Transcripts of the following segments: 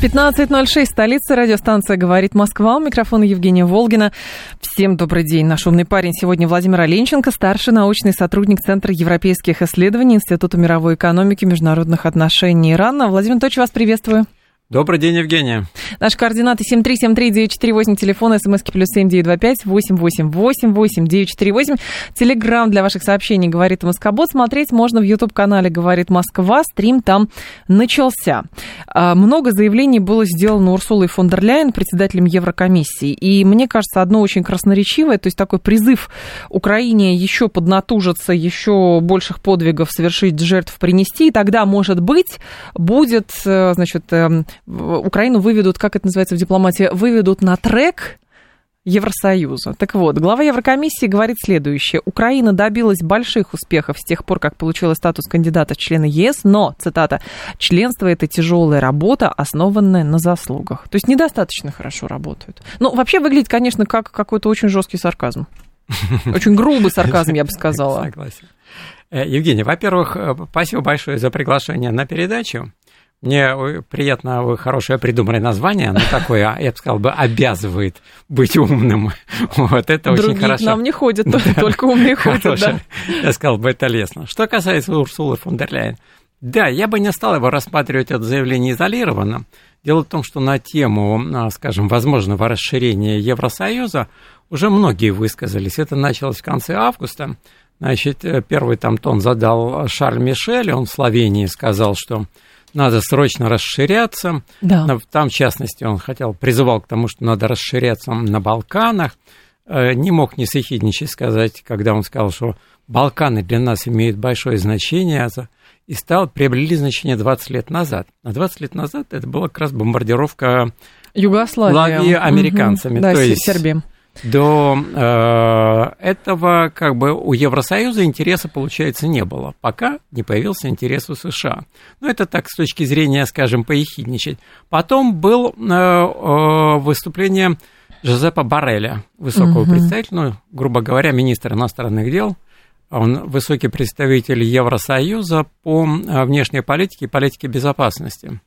15.06, столица, радиостанция «Говорит Москва». У микрофона Евгения Волгина. Всем добрый день. Наш умный парень сегодня Владимир Оленченко, старший научный сотрудник Центра европейских исследований Института мировой экономики и международных отношений Ирана. Владимир Анатольевич, вас приветствую. Добрый день, Евгения. Наши координаты 7373948, телефон смски плюс 7925 888 Телеграмм для ваших сообщений «Говорит Москобот». Смотреть можно в YouTube-канале «Говорит Москва». Стрим там начался. А, много заявлений было сделано Урсулой фон дер Ляйен, председателем Еврокомиссии. И мне кажется, одно очень красноречивое, то есть такой призыв Украине еще поднатужиться, еще больших подвигов совершить, жертв принести. И тогда, может быть, будет, э, значит, эм, Украину выведут, как это называется в дипломатии, выведут на трек Евросоюза. Так вот, глава Еврокомиссии говорит следующее. Украина добилась больших успехов с тех пор, как получила статус кандидата в члены ЕС, но, цитата, членство – это тяжелая работа, основанная на заслугах. То есть недостаточно хорошо работают. Ну, вообще выглядит, конечно, как какой-то очень жесткий сарказм. Очень грубый сарказм, я бы сказала. Согласен. Э, Евгений, во-первых, э, спасибо большое за приглашение на передачу. Мне приятно, вы хорошее придумали название, оно такое, я бы сказал, бы обязывает быть умным. Вот это Другие очень хорошо. к нам не ходят, только умные ходят, да. Я сказал бы, это лестно. Что касается Урсулы фон дер Ляйен, да, я бы не стал его рассматривать это заявление изолированно. Дело в том, что на тему, а, скажем, возможного расширения Евросоюза уже многие высказались. Это началось в конце августа. Значит, э, первый там тон задал Шарль Мишель, он в Словении сказал, что надо срочно расширяться. Да. Там, в частности, он хотел, призывал к тому, что надо расширяться на Балканах. Э, не мог не сохидничать сказать, когда он сказал, что Балканы для нас имеют большое значение, и стал, приобрели значение 20 лет назад. А 20 лет назад это была как раз бомбардировка Югославии американцами. Угу. Да, то есть, Сербии до э, этого как бы у Евросоюза интереса, получается, не было, пока не появился интерес у США. Ну, это так с точки зрения, скажем, поехидничать. Потом был э, э, выступление Жозепа Барреля, высокого угу. представителя, ну, грубо говоря, министра иностранных дел, он высокий представитель Евросоюза по э, внешней политике и политике безопасности.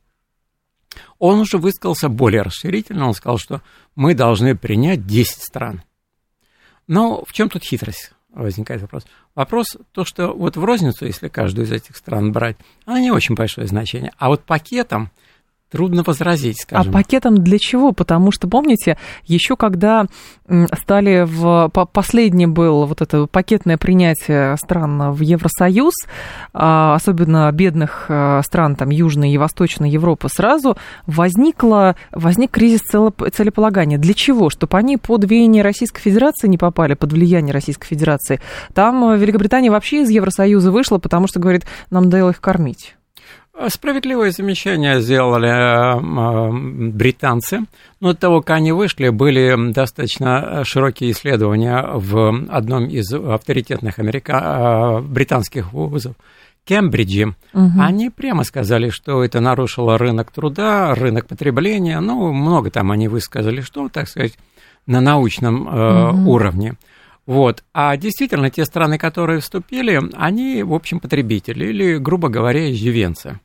Он уже высказался более расширительно, он сказал, что мы должны принять 10 стран. Но в чем тут хитрость? возникает вопрос. Вопрос то, что вот в розницу, если каждую из этих стран брать, она не очень большое значение. А вот пакетом Трудно возразить, а скажем. А пакетом для чего? Потому что, помните, еще когда стали в... Последний был вот это пакетное принятие стран в Евросоюз, а, особенно бедных а, стран, там, Южной и Восточной Европы, сразу возникло, возник кризис целеполагания. Для чего? Чтобы они под веяние Российской Федерации не попали, под влияние Российской Федерации. Там Великобритания вообще из Евросоюза вышла, потому что, говорит, нам надоело их кормить. Справедливое замечание сделали э, э, британцы. Но до того, как они вышли, были достаточно широкие исследования в одном из авторитетных америка... Э, британских вузов. Кембриджи, угу. они прямо сказали, что это нарушило рынок труда, рынок потребления. Ну, много там они высказали, что, так сказать, на научном э, угу. уровне. Вот. А действительно, те страны, которые вступили, они, в общем, потребители или, грубо говоря, иждивенцы.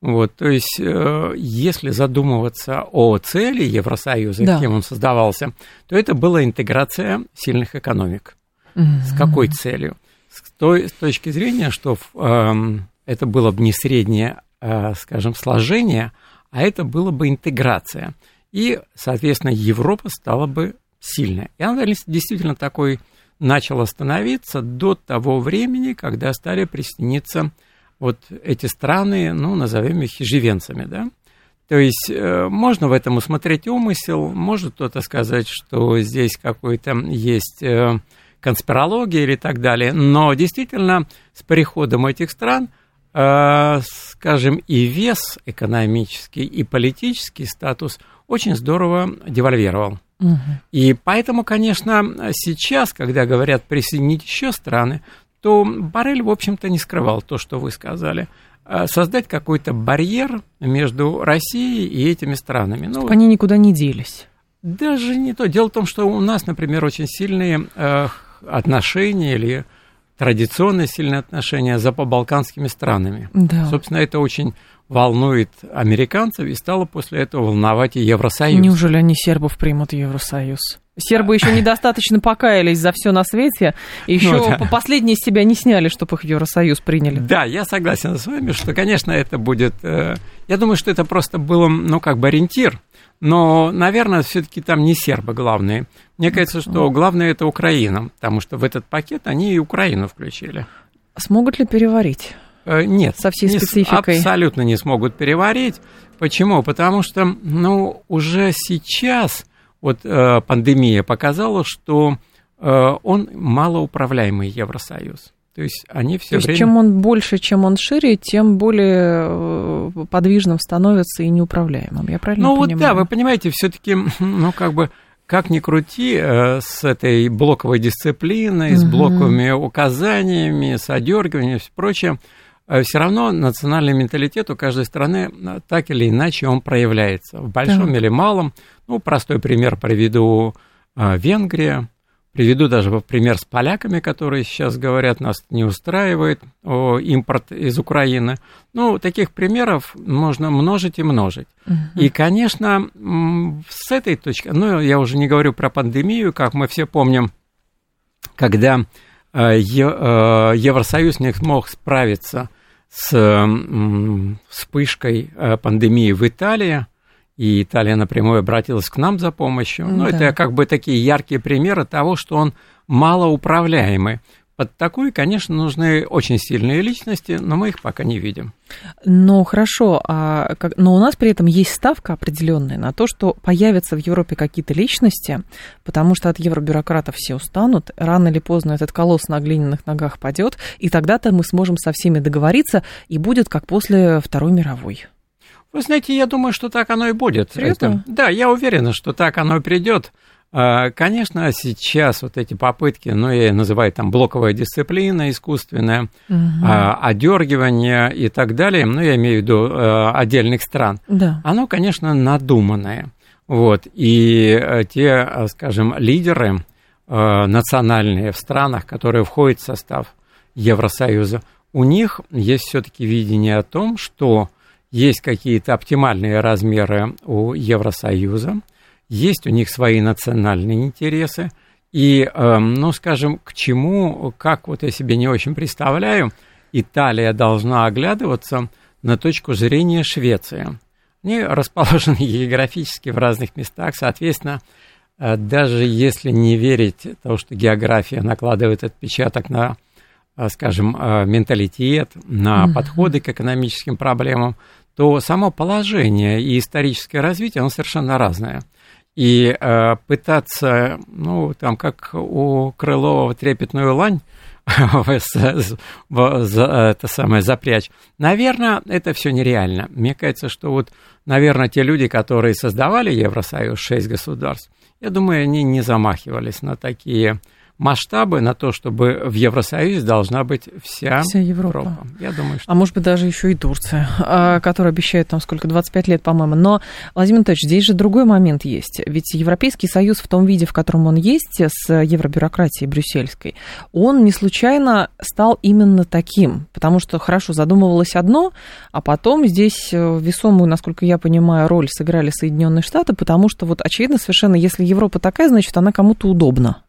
Вот, то есть, э, если задумываться о цели Евросоюза, да. кем он создавался, то это была интеграция сильных экономик. Угу. С какой целью? С, той, с точки зрения, что э, это было бы не среднее, э, скажем, сложение, а это было бы интеграция. И, соответственно, Европа стала бы сильной. И она действительно такой начала становиться до того времени, когда стали присоединиться вот эти страны, ну, назовем их ижевенцами, да. То есть э, можно в этом усмотреть умысел, может кто-то сказать, что здесь какой-то есть э, конспирология или так далее, но действительно с приходом этих стран, э, скажем, и вес экономический, и политический статус очень здорово девальвировал. Угу. И поэтому, конечно, сейчас, когда говорят присоединить еще страны, то Барель, в общем-то, не скрывал то, что вы сказали. Э, создать какой-то барьер между Россией и этими странами. Ну, они никуда не делись. Даже не то. Дело в том, что у нас, например, очень сильные э, отношения или традиционные сильные отношения за побалканскими странами. Да. Собственно, это очень волнует американцев и стало после этого волновать и Евросоюз. Неужели они сербов примут в Евросоюз? Сербы еще недостаточно покаялись за все на свете, еще ну, да. последние себя не сняли, чтобы их в Евросоюз приняли. Да, я согласен с вами, что, конечно, это будет... Э, я думаю, что это просто было, ну, как бы ориентир, но, наверное, все-таки там не сербы главные. Мне кажется, что главное это Украина, потому что в этот пакет они и Украину включили. Смогут ли переварить? Э, нет. Со всей спецификой? Не, абсолютно не смогут переварить. Почему? Потому что, ну, уже сейчас вот э, пандемия показала, что э, он малоуправляемый Евросоюз. То есть они все То время... чем он больше, чем он шире, тем более э, подвижным становится и неуправляемым. Я правильно ну, понимаю? Ну вот да, вы понимаете, все-таки, ну как бы, как ни крути, э, с этой блоковой дисциплиной, угу. с блоковыми указаниями, с одергиванием и прочее, э, все равно национальный менталитет у каждой страны так или иначе он проявляется, в большом так. или малом. Ну, простой пример приведу. Венгрия, приведу даже пример с поляками, которые сейчас говорят, нас не устраивает о, импорт из Украины. Ну, таких примеров можно множить и множить. Uh-huh. И, конечно, с этой точки, ну, я уже не говорю про пандемию, как мы все помним, когда э, Евросоюз не смог справиться с вспышкой э, пандемии в Италии, и Италия напрямую обратилась к нам за помощью. Ну, да. это как бы такие яркие примеры того, что он малоуправляемый. Под такой, конечно, нужны очень сильные личности, но мы их пока не видим. Ну, хорошо, а, как, но у нас при этом есть ставка определенная на то, что появятся в Европе какие-то личности, потому что от евробюрократов все устанут, рано или поздно этот колосс на глиняных ногах падет, и тогда-то мы сможем со всеми договориться, и будет как после Второй мировой. Вы знаете, я думаю, что так оно и будет. Это, да, я уверен, что так оно и придет. А, конечно, сейчас вот эти попытки, ну, я называю там блоковая дисциплина искусственная, угу. одергивание и так далее, ну, я имею в виду э, отдельных стран, да. оно, конечно, надуманное. Вот, и э, те, э, скажем, лидеры национальные в странах, которые входят в состав Евросоюза, у них есть все-таки видение о том, что есть какие-то оптимальные размеры у Евросоюза, есть у них свои национальные интересы, и, эм, ну, скажем, к чему, как вот я себе не очень представляю, Италия должна оглядываться на точку зрения Швеции. Они расположены географически в разных местах, соответственно, э, даже если не верить тому, что география накладывает отпечаток на, э, скажем, э, менталитет, на подходы к экономическим проблемам, то само положение и историческое развитие, оно совершенно разное. И э, пытаться, ну, там, как у Крылова трепетную лань, это самое запрячь. Наверное, это все нереально. Мне кажется, что вот, наверное, те люди, которые создавали Евросоюз, шесть государств, я думаю, они не замахивались на такие масштабы на то, чтобы в Евросоюзе должна быть вся, вся Европа. Европа. Я думаю, что... А может быть, даже еще и Турция, а, которая обещает там сколько, 25 лет, по-моему. Но, Владимир Анатольевич, здесь же другой момент есть. Ведь Европейский Союз в том виде, в котором он есть, с евробюрократией брюссельской, он не случайно стал именно таким. Потому что, хорошо, задумывалось одно, а потом здесь э, весомую, насколько я понимаю, роль сыграли Соединенные Штаты, потому что вот очевидно совершенно, если Европа такая, значит, она кому-то удобна.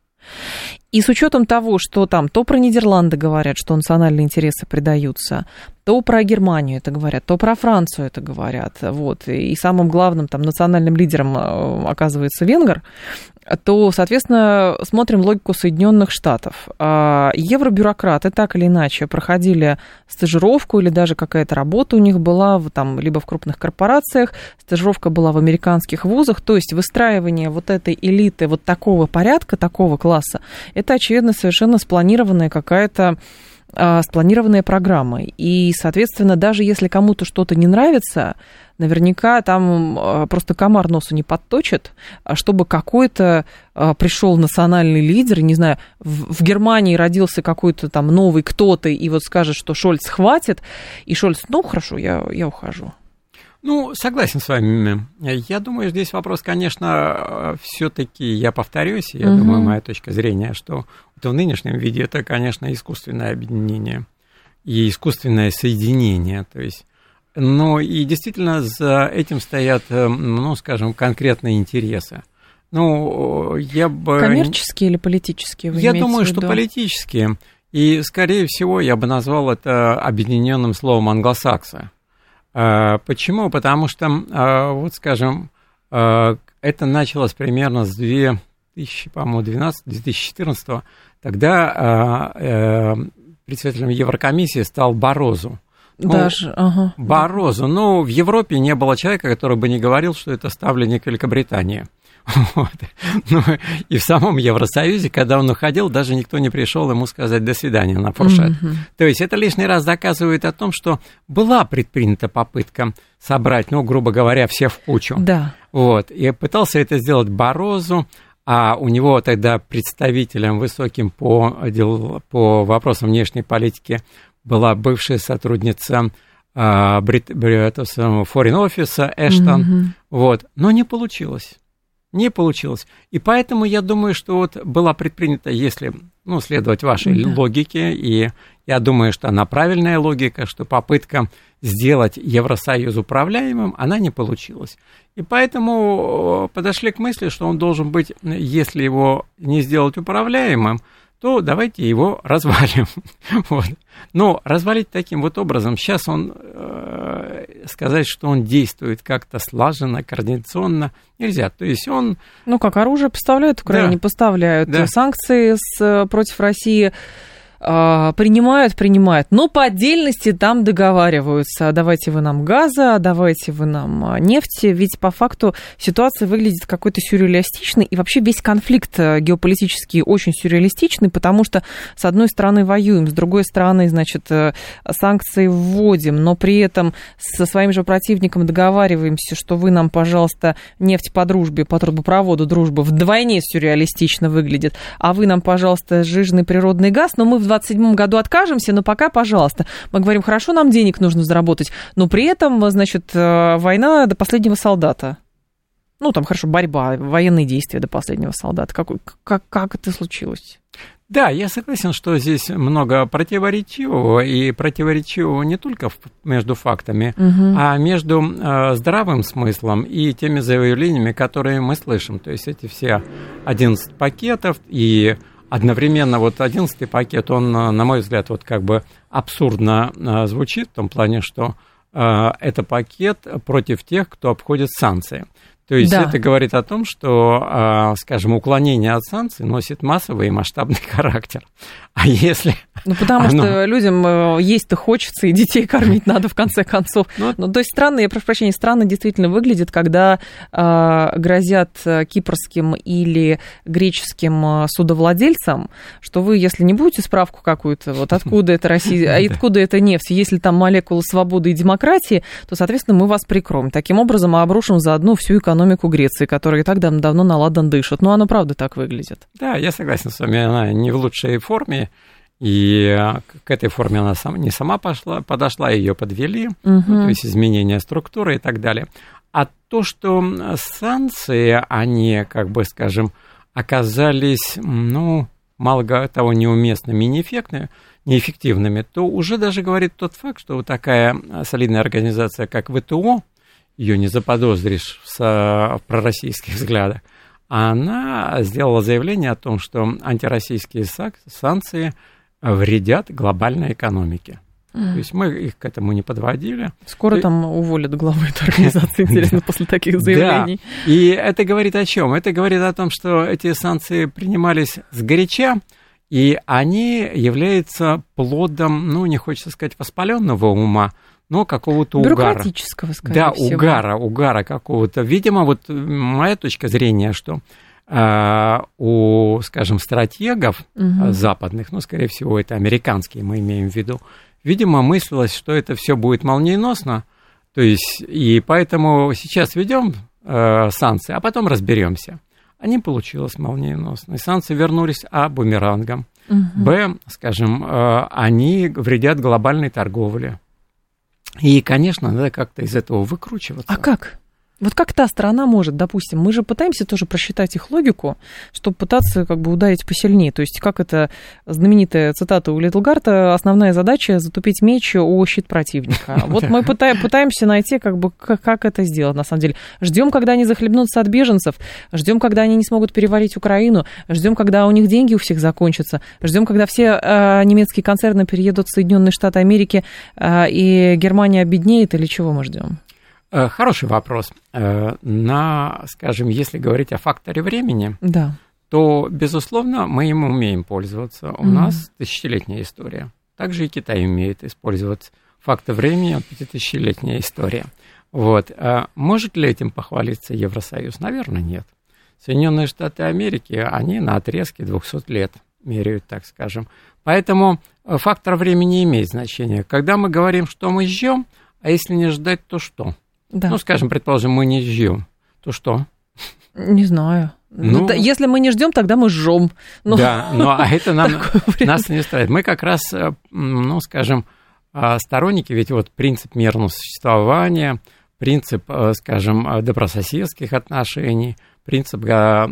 И с учетом того, что там то про Нидерланды говорят, что национальные интересы предаются, то про Германию это говорят, то про Францию это говорят, вот, и самым главным там национальным лидером э, оказывается венгер, то, соответственно, смотрим логику Соединенных Штатов. А, евробюрократы так или иначе проходили стажировку или даже какая-то работа у них была там, либо в крупных корпорациях, стажировка была в американских вузах, то есть выстраивание вот этой элиты вот такого порядка, такого класса, это, очевидно, совершенно спланированная какая-то спланированная программа. И, соответственно, даже если кому-то что-то не нравится, наверняка там а, просто комар носу не подточит, а чтобы какой-то пришел национальный лидер, не знаю, в, в Германии родился какой-то там новый кто-то, и вот скажет, что Шольц хватит, и Шольц, ну хорошо, я, я ухожу. Ну, согласен с вами. Я думаю, здесь вопрос, конечно, все-таки, я повторюсь, я угу. думаю, моя точка зрения, что это в нынешнем виде это, конечно, искусственное объединение и искусственное соединение. То есть, но и действительно за этим стоят, ну, скажем, конкретные интересы. Ну, я бы... Коммерческие или политические? Вы я думаю, что политические. И, скорее всего, я бы назвал это объединенным словом англосакса. А, почему? Потому что, а, вот скажем, а, это началось примерно с 2000, по-моему, 2012-2014, тогда э, председателем Еврокомиссии стал Борозу. Ну, Даже, ага. Борозу. Ну, в Европе не было человека, который бы не говорил, что это ставленник Великобритании. Вот. Ну, и в самом Евросоюзе, когда он уходил, даже никто не пришел ему сказать «до свидания» на фуршет. Mm-hmm. То есть это лишний раз доказывает о том, что была предпринята попытка собрать, ну, грубо говоря, все в кучу. Да. Вот. И пытался это сделать Борозу, а у него тогда представителем высоким по, дел, по вопросам внешней политики была бывшая сотрудница а, Брит, Брит, Foreign Office Эштон. Mm-hmm. Вот. Но не получилось не получилось. И поэтому я думаю, что вот была предпринята, если ну, следовать вашей да. логике, и я думаю, что она правильная логика, что попытка сделать Евросоюз управляемым, она не получилась. И поэтому подошли к мысли, что он должен быть, если его не сделать управляемым, то давайте его развалим. вот. Но развалить таким вот образом, сейчас он, э, сказать, что он действует как-то слаженно, координационно, нельзя. То есть он... Ну, как оружие поставляют, Украине да. поставляют. Да. Санкции с, против России принимают, принимают, но по отдельности там договариваются. Давайте вы нам газа, давайте вы нам а, нефти. Ведь по факту ситуация выглядит какой-то сюрреалистичной. И вообще весь конфликт э, геополитический очень сюрреалистичный, потому что с одной стороны воюем, с другой стороны, значит, э, санкции вводим, но при этом со своим же противником договариваемся, что вы нам, пожалуйста, нефть по дружбе, по трубопроводу дружба вдвойне сюрреалистично выглядит, а вы нам, пожалуйста, жирный природный газ, но мы в 2027 году откажемся, но пока, пожалуйста. Мы говорим, хорошо, нам денег нужно заработать, но при этом, значит, э, война до последнего солдата. Ну, там, хорошо, борьба, военные действия до последнего солдата. Как, как, как это случилось? Да, я согласен, что здесь много противоречивого, и противоречивого не только между фактами, угу. а между э, здравым смыслом и теми заявлениями, которые мы слышим. То есть эти все 11 пакетов и одновременно вот одиннадцатый пакет, он, э, на мой взгляд, вот как бы абсурдно э, звучит в том плане, что э, это пакет против тех, кто обходит санкции. То есть да. это говорит о том, что, а, скажем, уклонение от санкций носит массовый и масштабный характер. А если... Ну, потому оно... что людям э, есть-то хочется, и детей кормить надо, в конце концов. Ну, ну то есть странно, я прошу прощения, странно действительно выглядит, когда э, грозят кипрским или греческим судовладельцам, что вы, если не будете справку какую-то, вот откуда это Россия, а откуда это нефть, если там молекулы свободы и демократии, то, соответственно, мы вас прикроем. Таким образом, мы обрушим заодно всю экономику экономику Греции, которая и так давно на ладан дышит. Но оно правда так выглядит. Да, я согласен с вами, она не в лучшей форме. И а, к этой форме она сам, не сама пошла, подошла, ее подвели, угу. то есть изменение структуры и так далее. А то, что санкции, они, как бы скажем, оказались, ну, мало того, неуместными и неэффектными, неэффективными, то уже даже говорит тот факт, что вот такая солидная организация, как ВТО, ее не заподозришь в, в пророссийских взглядах, а она сделала заявление о том, что антироссийские санкции вредят глобальной экономике. Mm. То есть мы их к этому не подводили. Скоро и... там уволят главу этой организации, интересно, после таких заявлений. Да. И это говорит о чем? Это говорит о том, что эти санкции принимались сгоряча, и они являются плодом, ну, не хочется сказать, воспаленного ума, но какого-то угара. Да, всего. угара, угара какого-то. Видимо, вот моя точка зрения, что а, у, скажем, стратегов угу. западных, ну, скорее всего, это американские мы имеем в виду, видимо, мыслилось, что это все будет молниеносно, то есть, и поэтому сейчас ведем э, санкции, а потом разберемся. А не получилось молниеносно. И санкции вернулись, а бумерангом. Угу. Б, скажем, э, они вредят глобальной торговле. И, конечно, надо как-то из этого выкручиваться. А как? Вот как та страна может, допустим, мы же пытаемся тоже просчитать их логику, чтобы пытаться как бы ударить посильнее. То есть, как это знаменитая цитата у Литлгарта, основная задача затупить меч о щит противника. Вот мы пытаемся найти, как бы, как это сделать, на самом деле. Ждем, когда они захлебнутся от беженцев, ждем, когда они не смогут переварить Украину, ждем, когда у них деньги у всех закончатся, ждем, когда все э, немецкие концерны переедут в Соединенные Штаты Америки э, и Германия обеднеет, или чего мы ждем? Э, хороший вопрос. Э, на, скажем, если говорить о факторе времени, да. то, безусловно, мы им умеем пользоваться. У mm. нас тысячелетняя история. Также и Китай умеет использовать фактор времени, пятитысячелетняя история. Вот. А может ли этим похвалиться Евросоюз? Наверное, нет. Соединенные Штаты Америки, они на отрезке 200 лет меряют, так скажем. Поэтому фактор времени имеет значение. Когда мы говорим, что мы ждем, а если не ждать, то что? Да. Ну, скажем, предположим, мы не ждем, то что? Не знаю. Ну, Если мы не ждем, тогда мы жжем. Но... Да, но а это нам, нас не устраивает. Мы как раз, э, ну, скажем, а, сторонники, ведь вот принцип мирного существования, принцип, э, скажем, э, добрососедских отношений, принцип,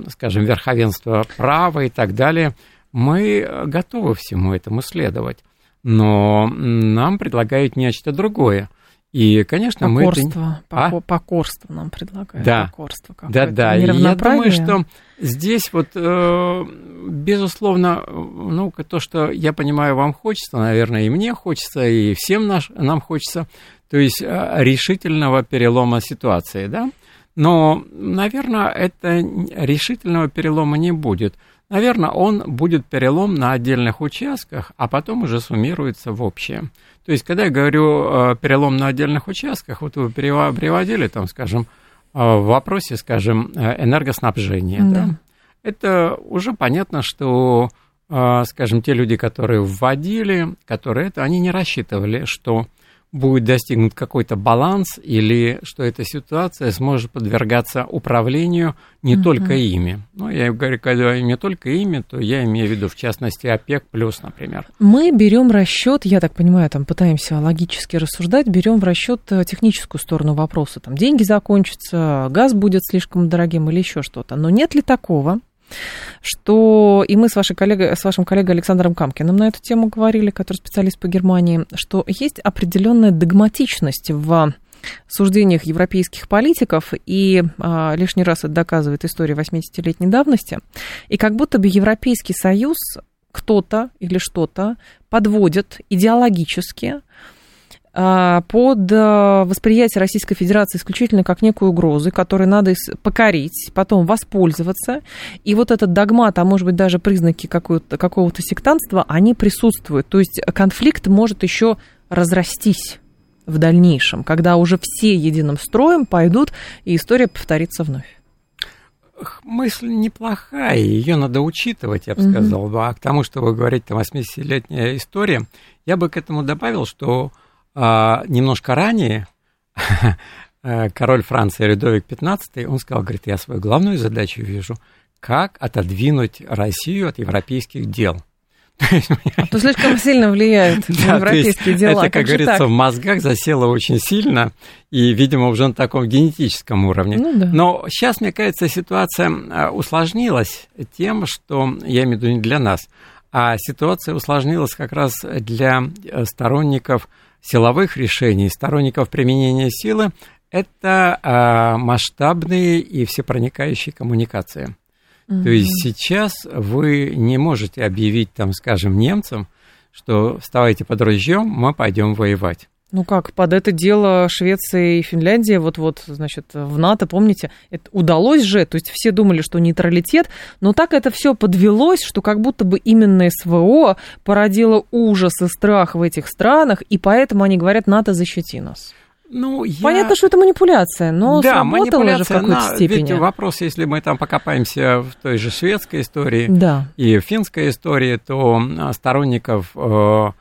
скажем, верховенства права и так далее, мы готовы всему этому следовать. Но нам предлагают нечто другое – и, конечно, покорство, мы... Это... А? Покорство нам предлагают. Да, покорство да, да. И я думаю, что здесь вот, э, безусловно, ну, то, что, я понимаю, вам хочется, наверное, и мне хочется, и всем наш, нам хочется, то есть э, решительного перелома ситуации, да? Но, наверное, это решительного перелома не будет. Наверное, он будет перелом на отдельных участках, а потом уже суммируется в общее. То есть, когда я говорю э, перелом на отдельных участках, вот вы приводили, там, скажем, э, в вопросе, скажем, э, энергоснабжения, да. да, это уже понятно, что, скажем, те люди, которые вводили, которые это, они не рассчитывали, что будет достигнут какой-то баланс или что эта ситуация сможет подвергаться управлению не угу. только ими. Ну, я говорю, когда не только ими, то я имею в виду, в частности, ОПЕК+, плюс, например. Мы берем расчет, я так понимаю, там пытаемся логически рассуждать, берем в расчет э, техническую сторону вопроса. Там деньги закончатся, газ будет слишком дорогим или еще что-то. Но нет ли такого, что и мы с, вашей коллегой, с вашим коллегой Александром Камкиным на эту тему говорили, который специалист по Германии, что есть определенная догматичность в суждениях европейских политиков, и а, лишний раз это доказывает история 80-летней давности, и как будто бы Европейский Союз кто-то или что-то подводит идеологически под а, восприятие Российской Федерации исключительно как некую угрозу, которой надо покорить, потом воспользоваться. И вот этот догмат, а может быть даже признаки какого-то сектантства, они присутствуют. То есть конфликт может еще разрастись в дальнейшем, когда уже все единым строем пойдут, и история повторится вновь. Мысль неплохая, ее надо учитывать, я бы сказал. Mm-hmm. А к тому, что вы говорите, там 80-летняя история, я бы к этому добавил, что а, немножко ранее э, король Франции Людовик XV, он сказал, говорит, я свою главную задачу вижу, как отодвинуть Россию от европейских дел. А то слишком сильно влияет на европейские дела. Это, как, говорится, в мозгах засело очень сильно, и, видимо, уже на таком генетическом уровне. Ну, да. Но сейчас, мне кажется, ситуация э, усложнилась тем, что, я имею в виду не для нас, а ситуация усложнилась как раз для э, сторонников силовых решений, сторонников применения силы, это э, масштабные и всепроникающие коммуникации. Mm-hmm. То есть сейчас вы не можете объявить, там, скажем, немцам, что вставайте под ружьем, мы пойдем воевать. Ну как, под это дело Швеция и Финляндия, вот-вот, значит, в НАТО, помните, это удалось же, то есть все думали, что нейтралитет, но так это все подвелось, что как будто бы именно СВО породило ужас и страх в этих странах, и поэтому они говорят, НАТО защити нас. Ну, я... Понятно, что это манипуляция, но да, сработало же в какой-то на... степени. Ведь вопрос, если мы там покопаемся в той же шведской истории да. и финской истории, то сторонников, э,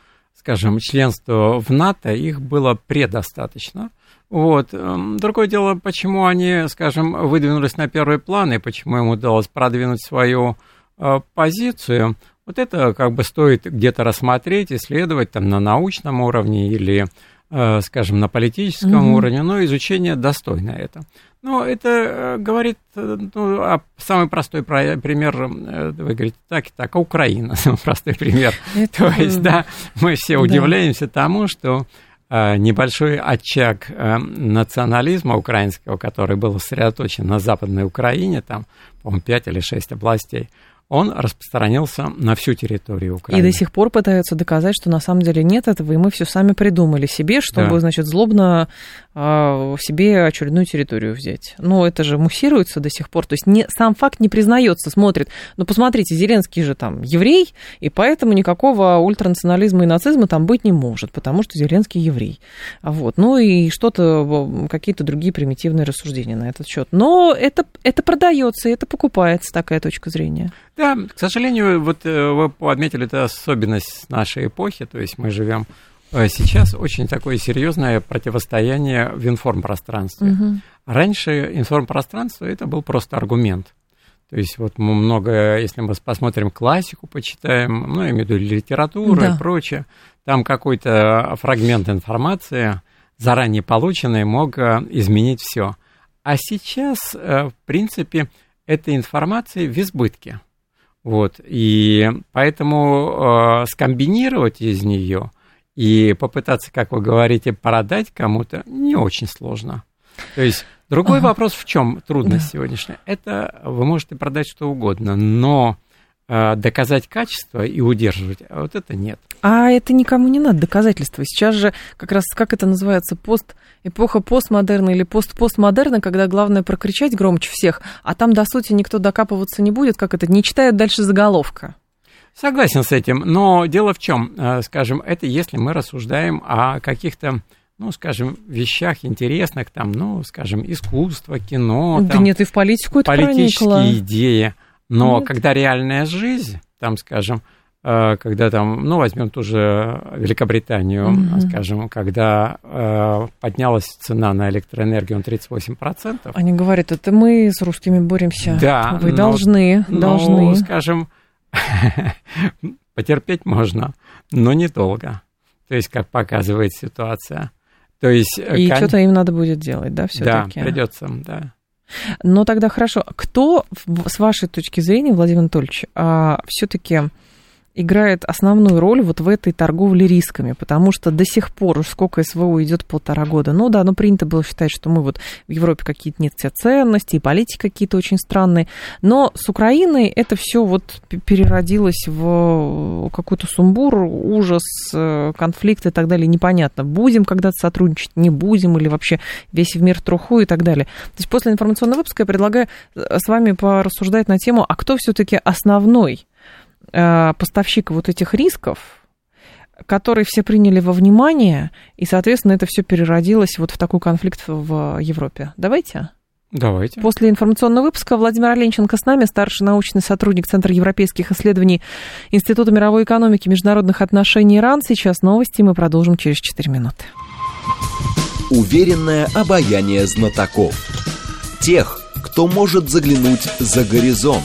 скажем, членства в НАТО их было предостаточно. Вот. Эм, другое дело, почему они, скажем, выдвинулись на первый план и почему им удалось продвинуть свою э, позицию. Вот это как бы стоит где-то рассмотреть, исследовать там на научном уровне или Э, скажем, на политическом mm-hmm. уровне, но изучение достойно это. Но это э, говорит, э, ну, а самый простой пример, вы говорите, так и так, а Украина, самый простой пример. То есть, да, мы все удивляемся тому, что небольшой очаг национализма украинского, который был сосредоточен на Западной Украине, там, по-моему, 5 или 6 областей, он распространился на всю территорию Украины. И до сих пор пытаются доказать, что на самом деле нет этого, и мы все сами придумали себе, чтобы, да. значит, злобно э, себе очередную территорию взять. Но это же муссируется до сих пор. То есть не, сам факт не признается, смотрит. Ну, посмотрите, Зеленский же там еврей, и поэтому никакого ультранационализма и нацизма там быть не может, потому что Зеленский еврей. Вот. Ну и что-то, какие-то другие примитивные рассуждения на этот счет. Но это, это продается, это покупается, такая точка зрения. Да, к сожалению, вот э, вы отметили, это особенность нашей эпохи, то есть мы живем э, сейчас очень такое серьезное противостояние в информпространстве. Угу. Раньше информпространство это был просто аргумент. То есть вот мы много, если мы посмотрим классику, почитаем, ну, я имею в виду литературу да. и прочее, там какой-то фрагмент информации, заранее полученный, мог э, изменить все. А сейчас, в принципе, этой информации в избытке. Вот, и поэтому э, скомбинировать из нее и попытаться, как вы говорите, продать кому-то не очень сложно. То есть другой ага. вопрос в чем трудность да. сегодняшняя? Это вы можете продать что угодно, но доказать качество и удерживать, а вот это нет. А это никому не надо, доказательства. Сейчас же как раз, как это называется, пост, эпоха постмодерна или пост-постмодерна, когда главное прокричать громче всех, а там до сути никто докапываться не будет, как это, не читают дальше заголовка. Согласен с этим, но дело в чем, э, скажем, это если мы рассуждаем о каких-то ну, скажем, вещах интересных, там, ну, скажем, искусство, кино. Да там, нет, и в политику это Политические проникло. идеи. Но Нет. когда реальная жизнь, там, скажем, э, когда там, ну, возьмем ту же Великобританию, mm скажем, когда э, поднялась цена на электроэнергию на 38%. Они говорят, это мы с русскими боремся. Да. Вы но, должны, ну, должны. скажем, потерпеть можно, но недолго. То есть, как показывает ситуация. То есть, э, И кон... что-то им надо будет делать, да, все-таки? Да, придется, да. Но тогда хорошо. Кто, с вашей точки зрения, Владимир Анатольевич, а, все-таки играет основную роль вот в этой торговле рисками, потому что до сих пор, уж сколько СВО идет полтора года, ну да, ну принято было считать, что мы вот в Европе какие-то нет все ценности, и политики какие-то очень странные, но с Украиной это все вот переродилось в какой-то сумбур, ужас, э, конфликт и так далее, непонятно, будем когда-то сотрудничать, не будем, или вообще весь в мир труху и так далее. То есть после информационного выпуска я предлагаю э, с вами порассуждать на тему, а кто все-таки основной Э, поставщик вот этих рисков, которые все приняли во внимание, и, соответственно, это все переродилось вот в такой конфликт в Европе. Давайте? Давайте. После информационного выпуска Владимир Оленченко с нами, старший научный сотрудник Центра европейских исследований Института мировой экономики и международных отношений ИРАН. Сейчас новости, мы продолжим через 4 минуты. Уверенное обаяние знатоков. Тех, кто может заглянуть за горизонт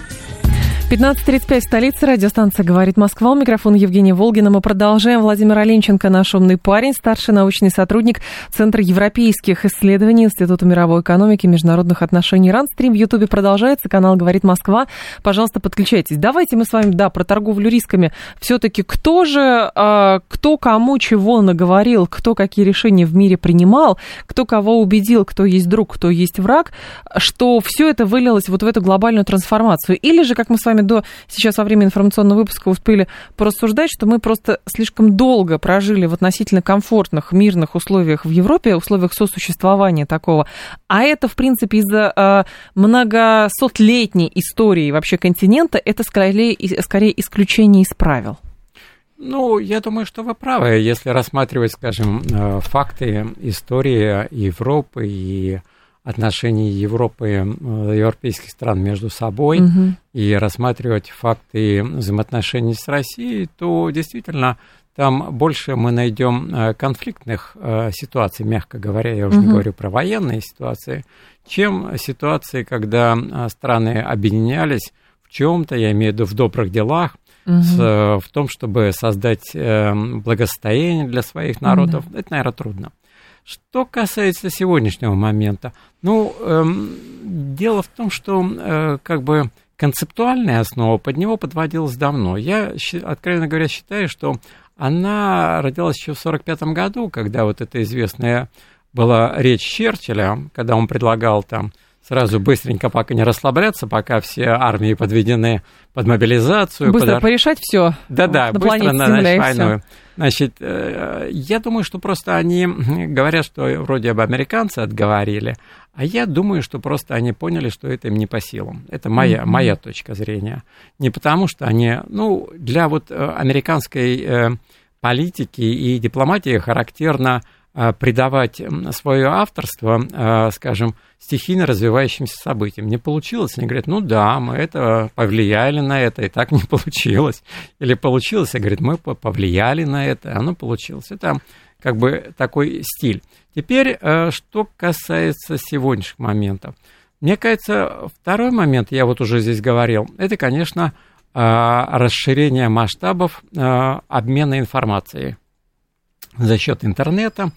15.35, столица, радиостанция «Говорит Москва». У микрофона Евгения Волгина. Мы продолжаем. Владимир Оленченко, наш умный парень, старший научный сотрудник Центра европейских исследований Института мировой экономики и международных отношений РАН. Стрим в Ютубе продолжается. Канал «Говорит Москва». Пожалуйста, подключайтесь. Давайте мы с вами, да, про торговлю рисками. Все-таки кто же, а, кто кому чего наговорил, кто какие решения в мире принимал, кто кого убедил, кто есть друг, кто есть враг, что все это вылилось вот в эту глобальную трансформацию. Или же, как мы с вами вами до сейчас во время информационного выпуска успели порассуждать, что мы просто слишком долго прожили в относительно комфортных, мирных условиях в Европе, условиях сосуществования такого. А это, в принципе, из-за э, многосотлетней истории вообще континента, это скорее, скорее исключение из правил. Ну, я думаю, что вы правы. Если рассматривать, скажем, э, факты истории Европы и отношений Европы, э, европейских стран между собой угу. и рассматривать факты взаимоотношений с Россией, то действительно там больше мы найдем э, конфликтных ситуаций, мягко говоря, я уже угу. не говорю про военные ситуации, чем ситуации, когда страны объединялись в чем-то, я имею в виду в добрых делах, угу. с, э, в том, чтобы создать э, благосостояние для своих народов. Угу. Это, наверное, трудно. Что касается сегодняшнего момента, ну, э, дело в том, что э, как бы концептуальная основа под него подводилась давно. Я, откровенно говоря, считаю, что она родилась еще в 1945 году, когда вот эта известная была речь Черчилля, когда он предлагал там сразу быстренько, пока не расслабляться, пока все армии подведены под мобилизацию. Быстро под... порешать все. Да-да, быстро начать войну. Значит, э, я думаю, что просто они говорят, что вроде бы американцы отговорили, а я думаю, что просто они поняли, что это им не по силам. Это моя, mm-hmm. моя точка зрения. Не потому, что они, ну, для вот э, американской э, политики и дипломатии характерно придавать свое авторство, э, скажем, стихийно развивающимся событиям. Не получилось? Они говорят, ну да, мы это повлияли на это, и так не получилось. Или получилось, и говорят, мы повлияли на это, оно получилось. Это как бы такой стиль. Теперь, э, что касается сегодняшних моментов. Мне кажется, второй момент, я вот уже здесь говорил, это, конечно, расширение масштабов обмена информацией за счет интернета,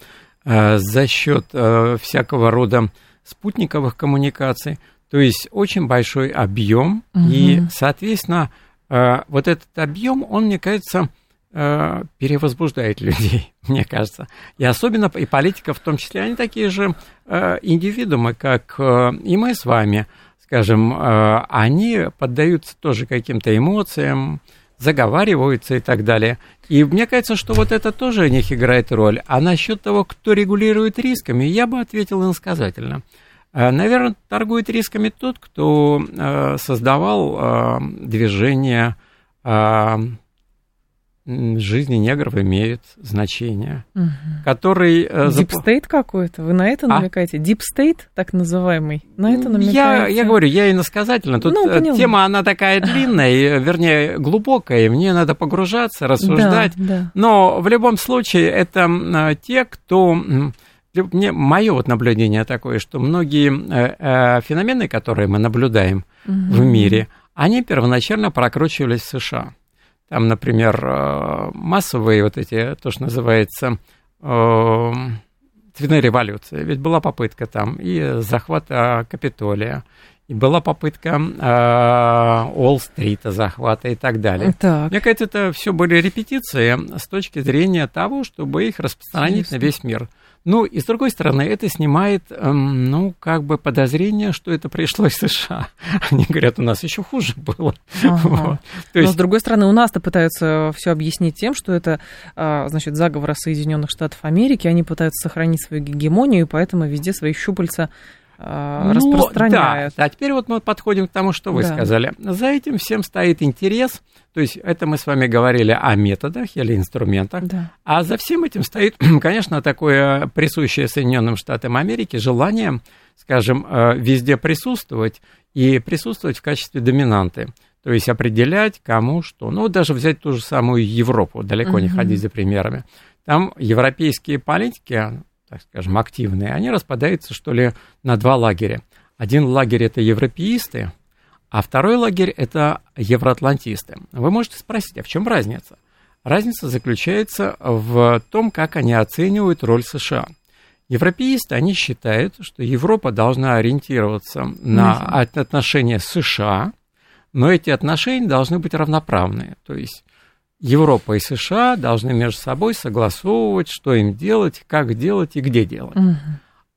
э, за счет э, всякого рода спутниковых коммуникаций. То есть очень большой объем, угу. и, соответственно, э, вот этот объем, он, мне кажется, перевозбуждает людей, мне кажется. И особенно и политиков в том числе, они такие же индивидуумы, как и мы с вами, скажем, они поддаются тоже каким-то эмоциям, заговариваются и так далее. И мне кажется, что вот это тоже у них играет роль. А насчет того, кто регулирует рисками, я бы ответил иносказательно. Э, Наверное, торгует рисками тот, кто э, создавал э, движение жизни негров имеет значение, угу. который... Дипстейт зап... какой-то? Вы на это а? намекаете? Deep state, так называемый, на это намекаете? Я, я говорю, я иносказательно. Тут ну, э, тема, она такая длинная, вернее, глубокая, и мне надо погружаться, рассуждать. Да, да. Но в любом случае, это те, кто... Мне, мое вот наблюдение такое, что многие э, э, феномены, которые мы наблюдаем угу. в мире, они первоначально прокручивались в США. Там, например, э, массовые вот эти, то, что называется, э, цветная революция. Ведь была попытка там и захвата Капитолия, и была попытка э, Уолл-стрита захвата и так далее. Так. Мне кажется, это все были репетиции с точки зрения того, чтобы их распространить Интересно. на весь мир. Ну, и с другой стороны, это снимает, эм, ну, как бы подозрение, что это пришло из США. Они говорят, у нас еще хуже было. Ага. Вот. То есть... Но с другой стороны, у нас-то пытаются все объяснить тем, что это, а, значит, заговор Соединенных Штатов Америки, они пытаются сохранить свою гегемонию, и поэтому везде свои щупальца ну, распространяют. Да. А теперь вот мы подходим к тому, что вы да. сказали. За этим всем стоит интерес, то есть это мы с вами говорили о методах или инструментах, да. а за всем этим стоит, конечно, такое присущее Соединенным Штатам Америки желание, скажем, э, везде присутствовать и присутствовать в качестве доминанты. То есть определять, кому что. Ну, даже взять ту же самую Европу, далеко угу. не ходить за примерами. Там европейские политики, так скажем, активные, они распадаются, что ли, на два лагеря. Один лагерь – это европеисты, а второй лагерь – это евроатлантисты. Вы можете спросить, а в чем разница? Разница заключается в том, как они оценивают роль США. Европеисты, они считают, что Европа должна ориентироваться на отношения с США, но эти отношения должны быть равноправные. То есть Европа и США должны между собой согласовывать, что им делать, как делать и где делать. Угу.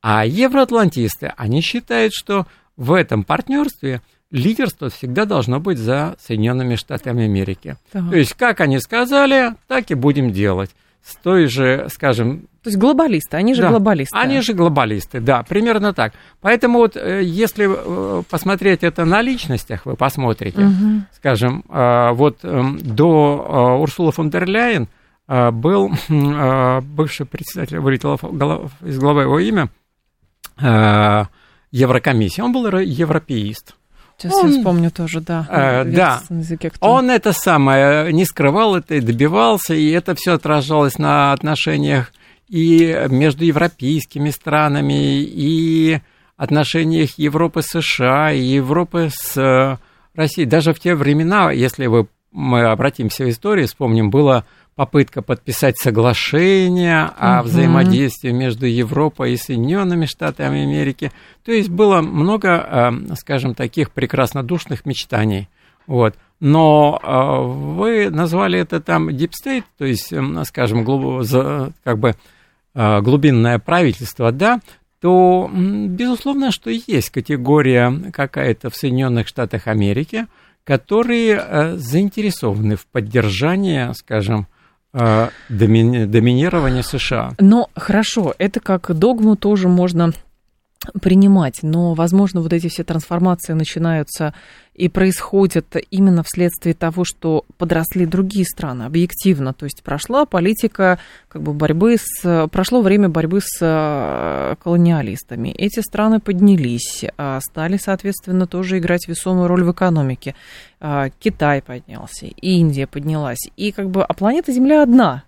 А евроатлантисты, они считают, что в этом партнерстве лидерство всегда должно быть за Соединенными Штатами Америки. Так. То есть, как они сказали, так и будем делать. С той же, скажем... То есть глобалисты, они же да, глобалисты. Они же глобалисты, да, примерно так. Поэтому вот э, если э, посмотреть это на личностях, вы посмотрите, Мгм. скажем, э, вот эм, до Урсулы фон дер Ляйен был бывший председатель, вылетело голов- из головы его имя, Еврокомиссии, он был ро- европеист. Сейчас Он- я вспомню тоже, да. Э, да. языке кто. Он это самое не скрывал это и добивался, и это все отражалось на отношениях и между европейскими странами, и отношениях Европы с США, и Европы с э, Россией. Даже в те времена, если вы, мы обратимся в историю, вспомним, была попытка подписать соглашение о Мгм. взаимодействии между Европой и Соединенными Штатами Америки. То есть было много, э, скажем, таких прекраснодушных мечтаний. Вот. Но э, вы назвали это там Deep State, то есть, скажем, глуб- за- как бы глубинное правительство, да, то, безусловно, что есть категория какая-то в Соединенных Штатах Америки, которые э, заинтересованы в поддержании, скажем, э, домини- доминирования США. Но хорошо, это как догму тоже можно принимать, но, возможно, вот эти все трансформации начинаются и происходят именно вследствие того, что подросли другие страны, объективно. То есть прошла политика как бы борьбы с... Прошло время борьбы с э, колониалистами. Эти страны поднялись, а стали, соответственно, тоже играть весомую роль в экономике. А, Китай поднялся, Индия поднялась. И как бы, а планета Земля одна –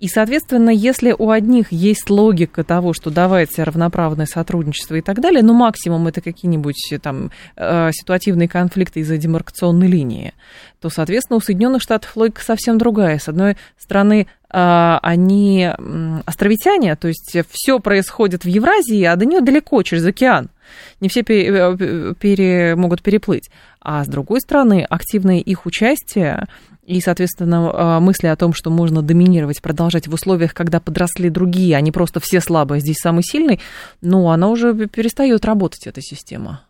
и, соответственно, если у одних есть логика того, что давайте равноправное сотрудничество и так далее, ну, максимум это какие-нибудь там э, ситуативные конфликты из-за демаркационной линии, то, соответственно, у Соединенных Штатов логика совсем другая. С одной стороны, э, они островитяне, то есть все происходит в Евразии, а до нее далеко, через океан. Не все э, пере- могут переплыть. А с другой стороны, активное их участие и, соответственно, э, мысли о том, что можно доминировать, продолжать в условиях, когда подросли другие, а не просто все слабые, здесь самый сильный, ну, она уже перестает работать, эта система.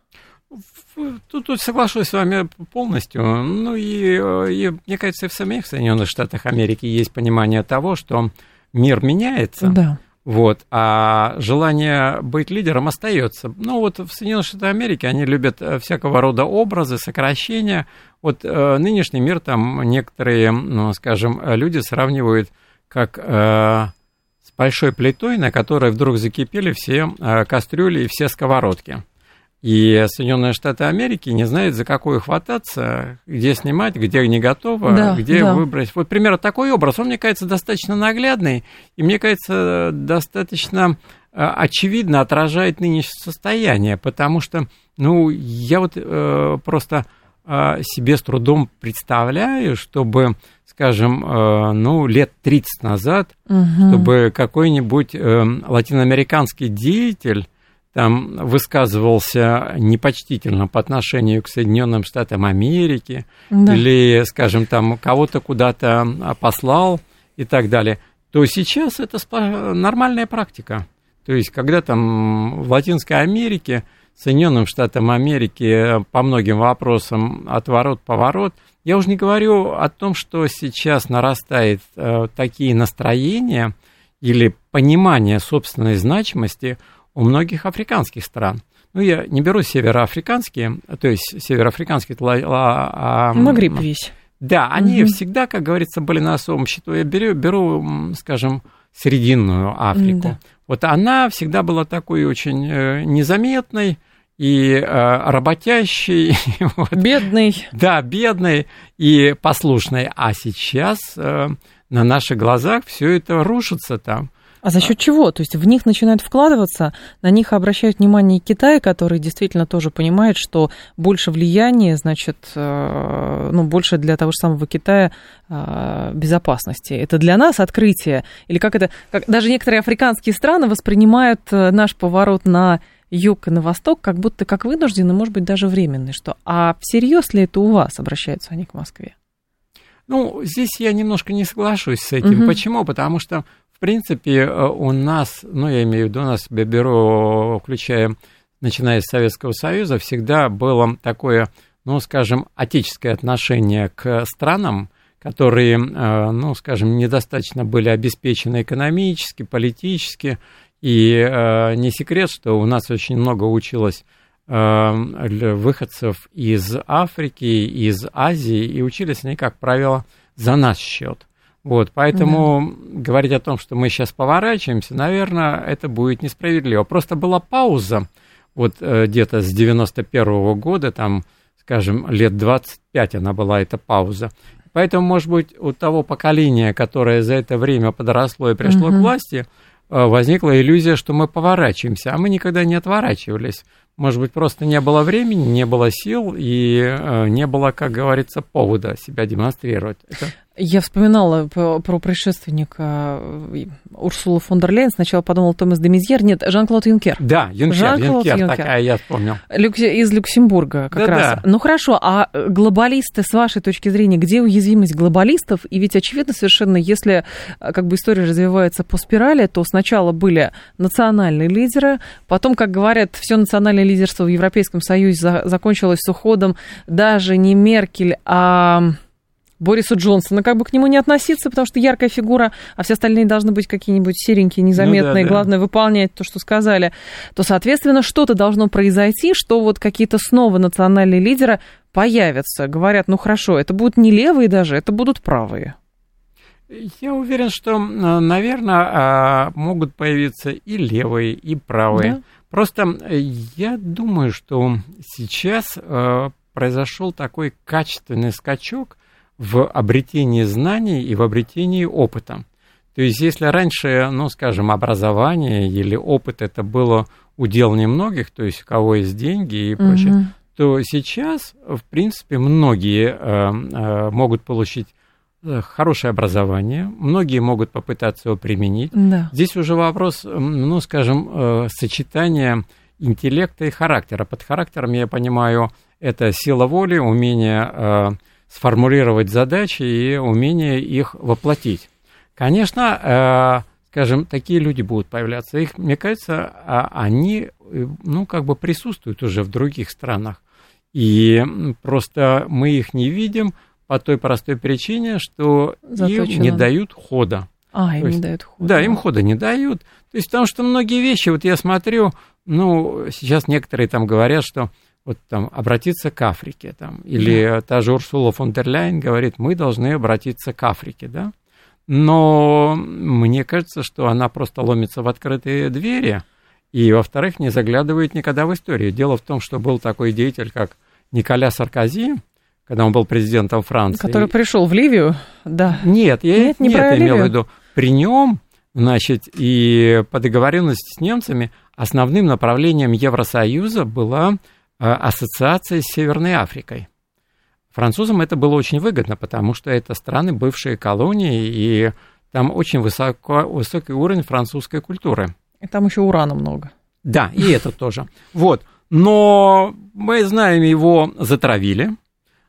Тут, тут соглашусь с вами полностью. Ну и, э, и, мне кажется, и в самих Соединенных Штатах Америки есть понимание того, что мир меняется. Да. Вот, а желание быть лидером остается. Ну вот в Соединенных Штатах Америки они любят э, всякого рода образы, сокращения. Вот э, нынешний мир там некоторые, ну, скажем, люди сравнивают как э, с большой плитой, на которой вдруг закипели все э, кастрюли и все сковородки. И Соединенные Штаты Америки не знают, за какую хвататься, где снимать, где не готово, Да, где да. выбрать. Вот примерно такой образ, он, мне кажется, достаточно наглядный, и мне кажется, достаточно э, очевидно отражает нынешнее состояние, потому что, ну, я вот э, просто э, себе с трудом представляю, чтобы, скажем, э, ну, лет 30 назад, Мгм. чтобы какой-нибудь э, латиноамериканский деятель там высказывался непочтительно по отношению к Соединенным Штатам Америки, Да. или, скажем, там кого-то куда-то а, послал и так далее, то сейчас это нормальная практика. То есть, когда там в Латинской Америке, Соединенным Штатам Америки по многим вопросам отворот-поворот, я уже не говорю о том, что сейчас нарастает э, такие настроения или понимание собственной значимости у многих африканских стран. Ну, я не беру североафриканские, то есть североафриканские... а, Магриб весь. да, они Мгм. всегда, как говорится, были на особом счету. Я беру, беру скажем, Срединную Африку. Да. Вот она всегда была такой очень э, незаметной и э, работящей, вот. Бедный. да, бедной и послушной. А сейчас э, на наших глазах все это рушится там. А за счет чего? То есть в них начинают вкладываться, на них обращают внимание и Китай, который действительно тоже понимает, что больше влияния, значит, э, ну, больше для того же самого Китая э, безопасности. Это для нас открытие. Или как это, как даже некоторые африканские страны воспринимают э, наш поворот на юг и на восток как будто как вынужденный, может быть, даже временный. Что, а всерьез ли это у вас, обращаются они к Москве? Ну, здесь я немножко не соглашусь с этим. Мгм. Почему? Потому что, в принципе, э, у нас, ну, я имею в виду, у нас я беру, включая начиная с Советского Союза, всегда было такое, ну, скажем, отеческое отношение к странам, которые, э, ну, скажем, недостаточно были обеспечены экономически, политически. И э, не секрет, что у нас очень много училось выходцев из Африки, из Азии, и учились они, как правило, за наш счет. Вот, поэтому да. говорить о том, что мы сейчас поворачиваемся, наверное, это будет несправедливо. Просто была пауза, вот где-то с 91 -го года, там, скажем, лет 25 она была, эта пауза. Поэтому, может быть, у того поколения, которое за это время подросло и пришло угу. к власти, э, возникла иллюзия, что мы поворачиваемся, а мы никогда не отворачивались. Может быть, просто не было времени, не было сил и э, не было, как говорится, повода себя демонстрировать. Это... Я вспоминала про предшественника э, Урсулу фон дер Лейн. Сначала подумал Томас де Мизьер. Нет, Жан-Клод Юнкер. Да, Юнкер, Жан-Клод Юнкер, Юнкер. такая, я вспомнил. Люк... Из Люксембурга как да, раз. Да. Ну хорошо, а глобалисты, с вашей точки зрения, где уязвимость глобалистов? И ведь очевидно совершенно, если э, как бы история развивается по спирали, то сначала были национальные лидеры, потом, как говорят, все национальное лидерство в Европейском Союзе закончилось с уходом даже не Меркель, а Борису Джонсона, как бы к нему не относиться, потому что яркая фигура, а все остальные должны быть какие-нибудь серенькие, незаметные, ну, да, да. главное выполнять то, что сказали, то, соответственно, что-то должно произойти, что вот какие-то снова национальные лидеры появятся. Говорят, ну хорошо, это будут не левые даже, это будут правые. Я уверен, что, наверное, а, могут появиться и левые, и правые. Да? Просто я думаю, что сейчас а, произошел такой качественный скачок в обретении знаний и в обретении опыта. То есть, если раньше, ну, скажем, образование или опыт это было удел немногих, то есть у кого есть деньги и прочее, угу. то сейчас, в принципе, многие э, э, могут получить э, хорошее образование, многие могут попытаться его применить. Да. Здесь уже вопрос, ну, скажем, э, сочетания интеллекта и характера. Под характером я понимаю это сила воли, умение э, сформулировать задачи и умение их воплотить. Конечно, э, скажем, такие люди будут появляться. Их, мне кажется, а, они, э, ну, как бы присутствуют уже в других странах. И просто мы их не видим по той простой причине, что Заточено. им не дают хода. А, им есть, не дают хода. Да, им хода не дают. То есть, потому что многие вещи, вот я смотрю, ну, сейчас некоторые там говорят, что вот там обратиться к Африке, там, или да. та же Урсула фон дер Ляйен говорит, мы должны обратиться к Африке, да, но мне кажется, что она просто ломится в открытые двери, и, во-вторых, не заглядывает никогда в историю. Дело в том, что был такой деятель, как Николя Саркози, когда он был президентом Франции. Который пришел в Ливию, да. Нет, я нет, не нет, имел в виду. При нем, значит, и по договоренности с немцами основным направлением Евросоюза была ассоциации с Северной Африкой. Французам это было очень выгодно, потому что это страны бывшие колонии, и там очень высоко, высокий уровень французской культуры. И там еще урана много. Да, и это тоже. Вот. Но мы знаем, его затравили,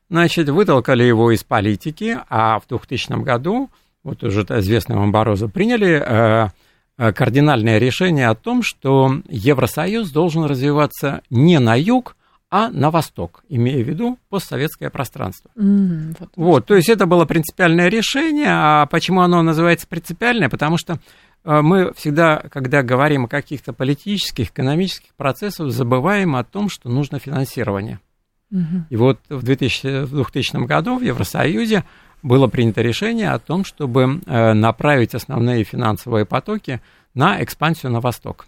значит, вытолкали его из политики, а в 2000 году, вот уже известный вам Борозо, приняли э, э, кардинальное решение о том, что Евросоюз должен развиваться не на юг, а на восток, имея в виду постсоветское пространство. Mm, вот, вот, то есть это было принципиальное решение. А почему оно называется принципиальное? Потому что э, мы всегда, когда говорим о каких-то политических, экономических процессах, забываем о том, что нужно финансирование. Mm-hmm. И вот в 2000, в 2000 году в Евросоюзе было принято решение о том, чтобы э, направить основные финансовые потоки на экспансию на восток.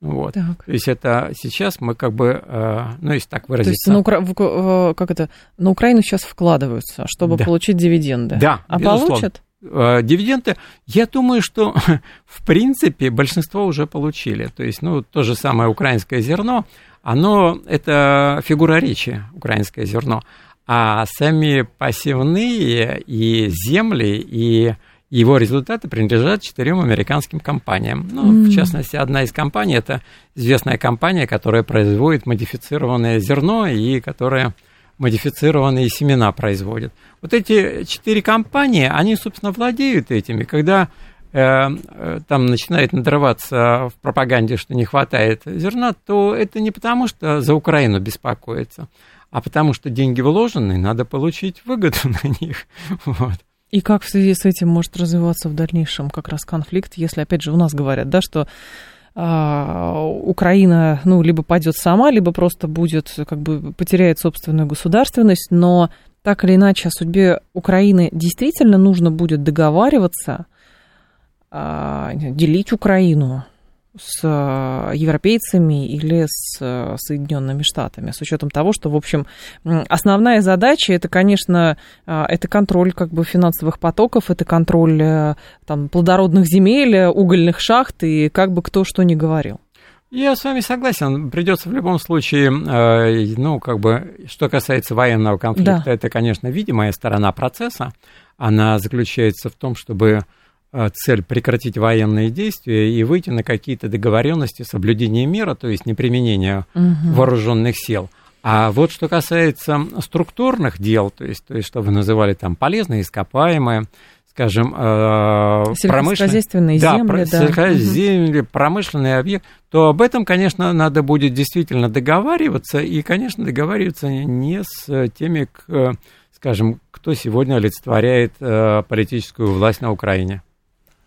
Вот. Так. То есть это сейчас мы как бы, э, ну если так выразиться. То есть на, Укра... как это, на Украину сейчас вкладываются, чтобы да. получить дивиденды. Да, А безусловно. получат? Э, дивиденды, я думаю, что в принципе большинство уже получили. То есть, ну, то же самое украинское зерно, оно, это фигура речи, украинское зерно. А сами посевные и земли, и его результаты принадлежат четырем американским компаниям. Ну, mm. в частности, одна из компаний это известная компания, которая производит модифицированное зерно и которая модифицированные семена производит. Вот эти четыре компании, они, собственно, владеют этими. Когда там начинает надрываться в пропаганде, что не хватает зерна, то это не потому, что за Украину беспокоится, а потому что деньги вложены, надо получить выгоду на них. Вот. И как в связи с этим может развиваться в дальнейшем как раз конфликт, если, опять же, у нас говорят, да, что а, Украина, ну, либо пойдет сама, либо просто будет, как бы, потеряет собственную государственность, но так или иначе о судьбе Украины действительно нужно будет договариваться, а, делить Украину, с э, европейцами или с э, Соединенными Штатами, с учетом того, что, в общем, основная задача это, конечно, э, это контроль как бы финансовых потоков, это контроль там, плодородных земель, угольных шахт и как бы кто что ни говорил. Я с вами согласен. Придется в любом случае, ну, как бы, что касается военного конфликта, да. это, конечно, видимая сторона процесса. Она заключается в том, чтобы цель прекратить военные действия и выйти на какие-то договоренности соблюдения мира, то есть неприменения угу. вооруженных сил. А вот что касается структурных дел, то есть, то есть что вы называли там полезные ископаемые, скажем, э, промышленные да, земли, да. земли, промышленный объект, то об этом, конечно, надо будет действительно договариваться, и, конечно, договариваться не с теми, скажем, кто сегодня олицетворяет э, политическую власть на Украине.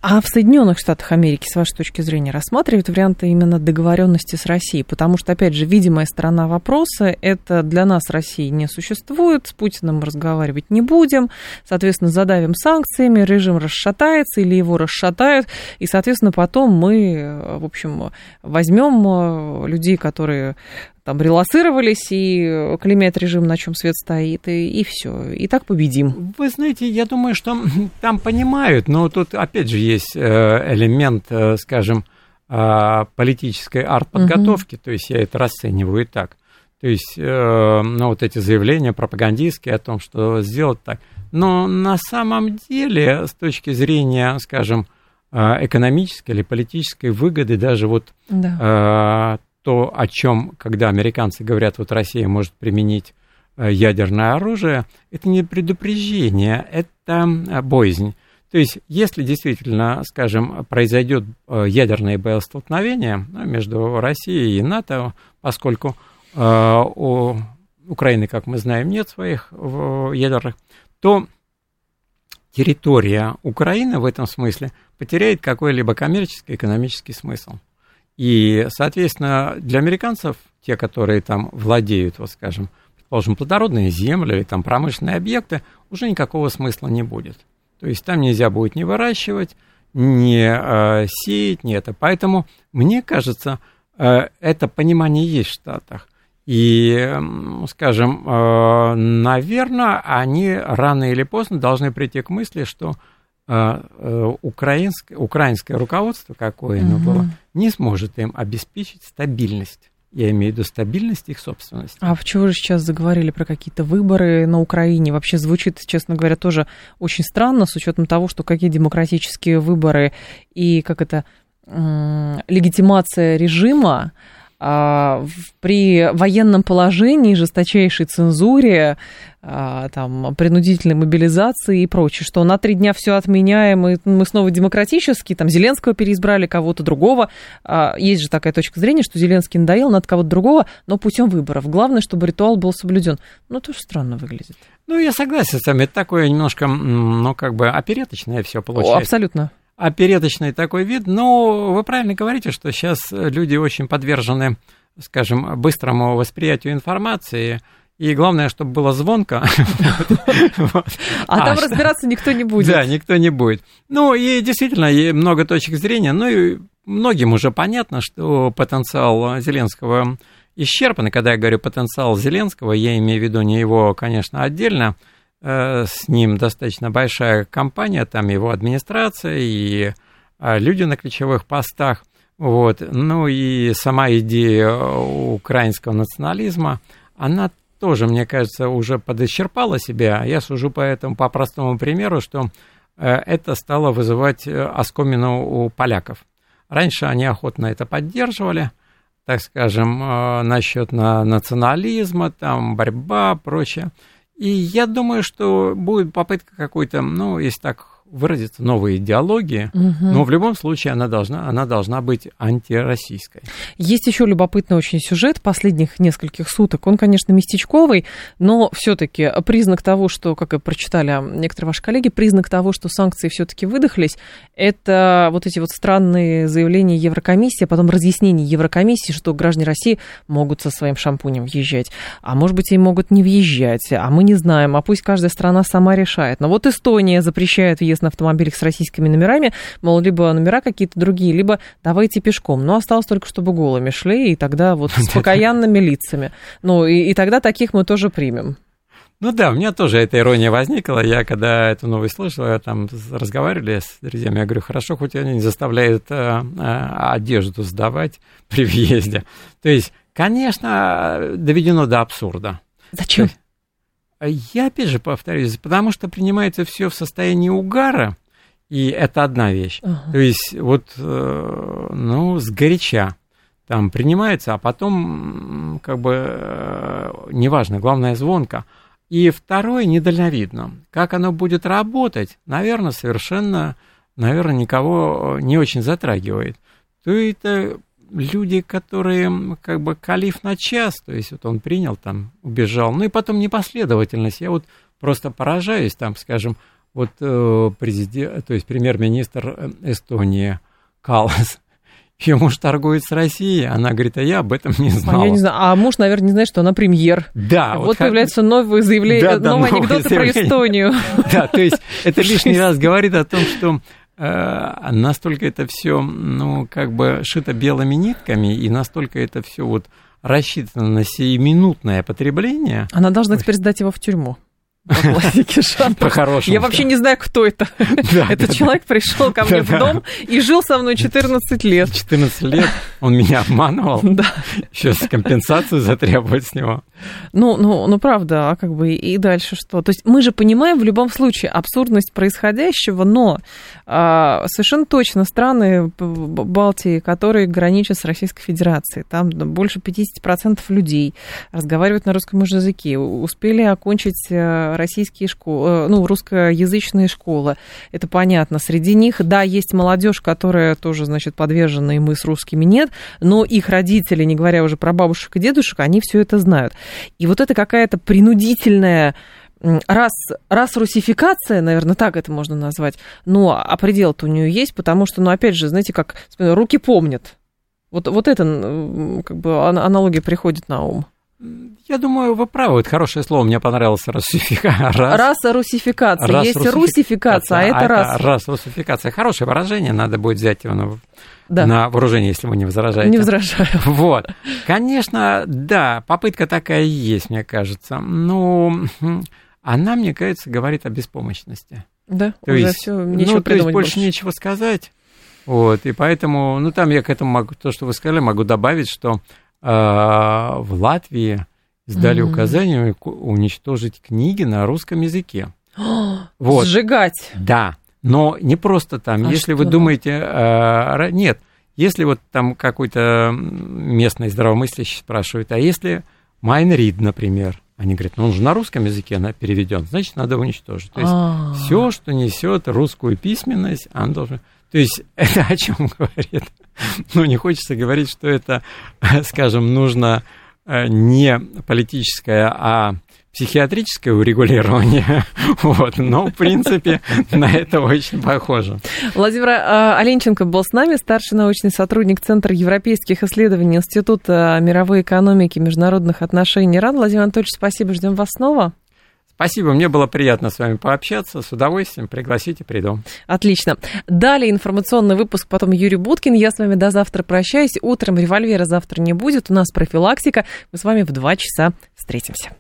А в Соединенных Штатах Америки, с вашей точки зрения, рассматривают варианты именно договоренности с Россией? Потому что, опять же, видимая сторона вопроса – это для нас России не существует, с Путиным мы разговаривать не будем, соответственно, задавим санкциями, режим расшатается или его расшатают, и, соответственно, потом мы, в общем, возьмем людей, которые там релацировались и клеймят режим, на чем свет стоит, и, и все. И так победим. Вы знаете, я думаю, что там понимают, но тут опять же есть э, элемент, э, скажем, э, политической арт-подготовки, угу. то есть я это расцениваю так. То есть, ну, вот эти заявления пропагандистские о том, что сделать так. Но на самом деле, с точки зрения, скажем, экономической или политической выгоды, даже вот да то, о чем, когда американцы говорят, вот Россия может применить э, ядерное оружие, это не предупреждение, это э, боязнь. То есть, если действительно, скажем, произойдет э, ядерное боестолкновение ну, между Россией и НАТО, поскольку у Украины, как мы знаем, нет своих ядерных, то территория Украины в этом смысле потеряет какой-либо коммерческий экономический смысл. И, соответственно, для американцев, те, которые там владеют, вот скажем, предположим, плодородные земли или там промышленные объекты, уже никакого смысла не будет. То есть там нельзя будет не выращивать, не э, сеять, не это. Поэтому, мне кажется, э, это понимание есть в Штатах. И, скажем, э, наверное, они рано или поздно должны прийти к мысли, что украинское, украинское руководство, какое оно угу. было, не сможет им обеспечить стабильность. Я имею в виду стабильность их собственности. А чего же сейчас заговорили про какие-то выборы на Украине? Вообще звучит, честно говоря, тоже очень странно, с учетом того, что какие демократические выборы и как это легитимация режима а, при военном положении, жесточайшей цензуре, а, там, принудительной мобилизации и прочее, что на три дня все отменяем, и мы снова демократически, там, Зеленского переизбрали, кого-то другого. А, есть же такая точка зрения, что Зеленский надоел, надо кого-то другого, но путем выборов. Главное, чтобы ритуал был соблюден. Ну, тоже странно выглядит. Ну, я согласен с вами, это такое немножко, ну, как бы опереточное все получается. О, абсолютно опереточный такой вид, но вы правильно говорите, что сейчас люди очень подвержены, скажем, быстрому восприятию информации, и главное, чтобы было звонко. А там разбираться никто не будет. Да, никто не будет. Ну, и действительно, много точек зрения. Ну, и многим уже понятно, что потенциал Зеленского исчерпан. И когда я говорю потенциал Зеленского, я имею в виду не его, конечно, отдельно, с ним достаточно большая компания, там его администрация и а, люди на ключевых постах. Вот. Ну и сама идея украинского национализма, она тоже, мне кажется, уже подисчерпала себя. Я сужу по этому по простому примеру, что э, это стало вызывать э, оскомину у поляков. Раньше они охотно это поддерживали, так скажем, насчет национализма, там борьба, прочее. И я думаю, что будет попытка какой-то, ну, если так выразиться новая идеология, угу. но в любом случае она должна, она должна быть антироссийской. Есть еще любопытный очень сюжет последних нескольких суток. Он, конечно, местечковый, но все-таки признак того, что, как и прочитали некоторые ваши коллеги, признак того, что санкции все-таки выдохлись, это вот эти вот странные заявления Еврокомиссии, а потом разъяснения Еврокомиссии, что граждане России могут со своим шампунем въезжать, а может быть и могут не въезжать, а мы не знаем, а пусть каждая страна сама решает. Но вот Эстония запрещает въезд на автомобилях с российскими номерами, мол, либо номера какие-то другие, либо давайте пешком. Но осталось только, чтобы голыми шли, и тогда вот с покаянными лицами. Ну, и, и тогда таких мы тоже примем. Ну да, у меня тоже эта ирония возникла. Я когда эту новость слышал, я там разговаривали с друзьями, я говорю, хорошо, хоть они не заставляют а, а, одежду сдавать при въезде. То есть, конечно, доведено до абсурда. Зачем? Я опять же повторюсь, потому что принимается все в состоянии угара, и это одна вещь. Uh-huh. То есть вот, э, ну, сгоряча там принимается, а потом, как бы, э, неважно, главное звонко. И второе, недальновидно. Как оно будет работать, наверное, совершенно, наверное, никого не очень затрагивает. То это люди, которые как бы калиф на час, то есть вот он принял там, убежал, ну и потом непоследовательность. Я вот просто поражаюсь там, скажем, вот э, президент, то есть премьер-министр э, Эстонии Калас, ее муж торгует с Россией, она говорит, а я об этом не знала. А, я не знаю. а муж, наверное, не знает, что она премьер. Да. Вот, вот появляются новые заявления, да, да, новые анекдоты заявления. про Эстонию. Да, то есть это лишний раз говорит о том, что настолько это все, ну, как бы шито белыми нитками, и настолько это все вот рассчитано на сиюминутное потребление. Она должна теперь сдать его в тюрьму. По-хорошему. Я вообще не знаю, кто это. Этот человек пришел ко мне в дом и жил со мной 14 лет. 14 лет он меня обманывал. Да. Сейчас компенсацию затребовать с него. Ну, ну, ну, правда, а как бы и дальше что? То есть мы же понимаем в любом случае абсурдность происходящего, но а, совершенно точно страны Балтии, которые граничат с Российской Федерацией, там больше 50% людей разговаривают на русском языке, успели окончить э, российские школы, э, ну, русскоязычные школы. Это понятно. Среди них, да, есть молодежь, которая тоже, значит, подвержена, и мы с русскими нет, но их родители, не говоря уже про бабушек и дедушек, они все это знают. И вот это какая-то принудительная раз, раз русификация, наверное, так это можно назвать, но а предел-то у нее есть, потому что, ну, опять же, знаете, как руки помнят. Вот, вот это, как бы, аналогия приходит на ум. Я думаю, вы правы. Это хорошее слово. Мне понравилось русификация. Раз, раса русификация. Раз Есть русификация, русификация, а это а раз. Это раз русификация. Хорошее выражение. Надо будет взять его на, да. на вооружение, если вы не возражаете. Не возражаю. Вот. Конечно, да, попытка такая есть, мне кажется. Но она, мне кажется, говорит о беспомощности. Да, то уже есть, все, нечего ну, то есть больше, больше нечего сказать. Вот, и поэтому, ну, там я к этому могу, то, что вы сказали, могу добавить, что в Латвии издали mm-hmm. указание уничтожить книги на русском языке. вот. Сжигать. Да, но не просто там. А если что? вы думаете, а, нет, если вот там какой-то местный здравомыслящий спрашивает, а если Майнрид, например, они говорят, ну он же на русском языке она переведен, значит, надо уничтожить. То есть а. все, что несет русскую письменность, он должен. То есть это о чем говорит? Ну, не хочется говорить, что это, скажем, нужно э, не политическое, а психиатрическое урегулирование, вот, но, в принципе, на это очень похоже. Владимир э, Оленченко был с нами, старший научный сотрудник Центра европейских исследований Института мировой экономики и международных отношений РАН. Владимир Анатольевич, спасибо, ждем вас снова. Спасибо, мне было приятно с вами пообщаться. С удовольствием пригласите, приду. Отлично. Далее информационный выпуск, потом Юрий Буткин. Я с вами до завтра прощаюсь. Утром револьвера завтра не будет. У нас профилактика. Мы с вами в два часа встретимся.